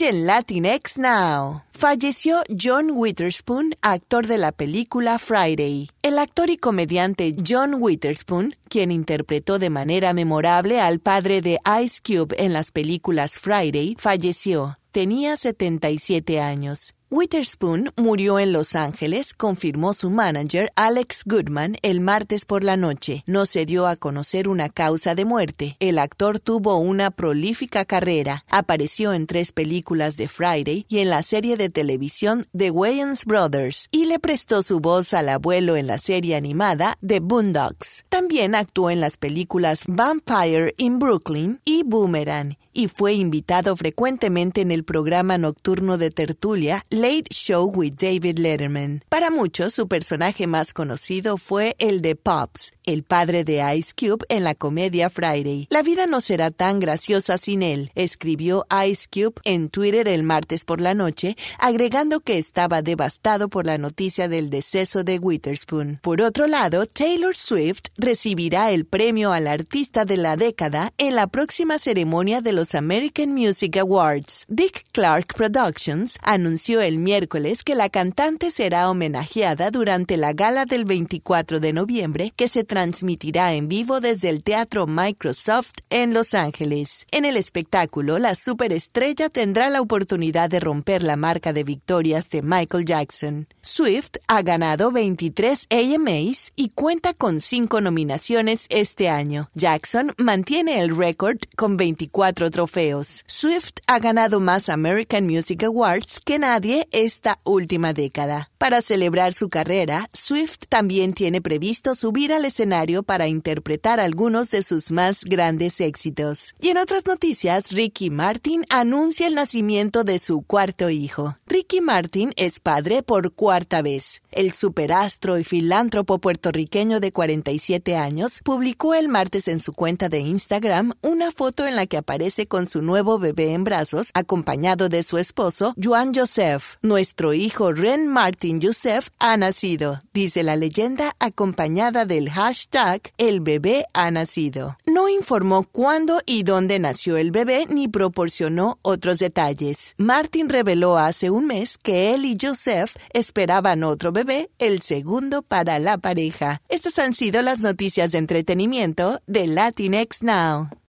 En Latinx Now. Falleció John Witherspoon, actor de la película Friday. El actor y comediante John Witherspoon, quien interpretó de manera memorable al padre de Ice Cube en las películas Friday, falleció. Tenía 77 años. Witherspoon murió en Los Ángeles, confirmó su manager Alex Goodman el martes por la noche. No se dio a conocer una causa de muerte. El actor tuvo una prolífica carrera. Apareció en tres películas de Friday y en la serie de televisión The Wayans Brothers y le prestó su voz al abuelo en la serie animada The Boondocks. También actuó en las películas Vampire in Brooklyn y Boomerang y fue invitado frecuentemente en el programa nocturno de tertulia Late Show with David Letterman. Para muchos, su personaje más conocido fue el de Pops, el padre de Ice Cube en la comedia Friday. La vida no será tan graciosa sin él, escribió Ice Cube en Twitter el martes por la noche, agregando que estaba devastado por la noticia del deceso de Witherspoon. Por otro lado, Taylor Swift recibirá el premio al artista de la década en la próxima ceremonia de los American Music Awards. Dick Clark Productions anunció el miércoles que la cantante será homenajeada durante la gala del 24 de noviembre que se transmitirá en vivo desde el Teatro Microsoft en Los Ángeles. En el espectáculo, la superestrella tendrá la oportunidad de romper la marca de victorias de Michael Jackson. Swift ha ganado 23 AMAs y cuenta con 5 nominaciones este año. Jackson mantiene el récord con 24 trofeos. Swift ha ganado más American Music Awards que nadie esta última década. Para celebrar su carrera, Swift también tiene previsto subir al escenario para interpretar algunos de sus más grandes éxitos. Y en otras noticias, Ricky Martin anuncia el nacimiento de su cuarto hijo. Ricky Martin es padre por cuarta vez. El superastro y filántropo puertorriqueño de 47 años publicó el martes en su cuenta de Instagram una foto en la que aparece con su nuevo bebé en brazos, acompañado de su esposo, Juan Joseph. Nuestro hijo Ren Martin Joseph ha nacido, dice la leyenda acompañada del hashtag El bebé ha nacido. No informó cuándo y dónde nació el bebé ni proporcionó otros detalles. Martin reveló hace un mes que él y Joseph esperaban otro bebé, el segundo para la pareja. Estas han sido las noticias de entretenimiento de Latinx Now.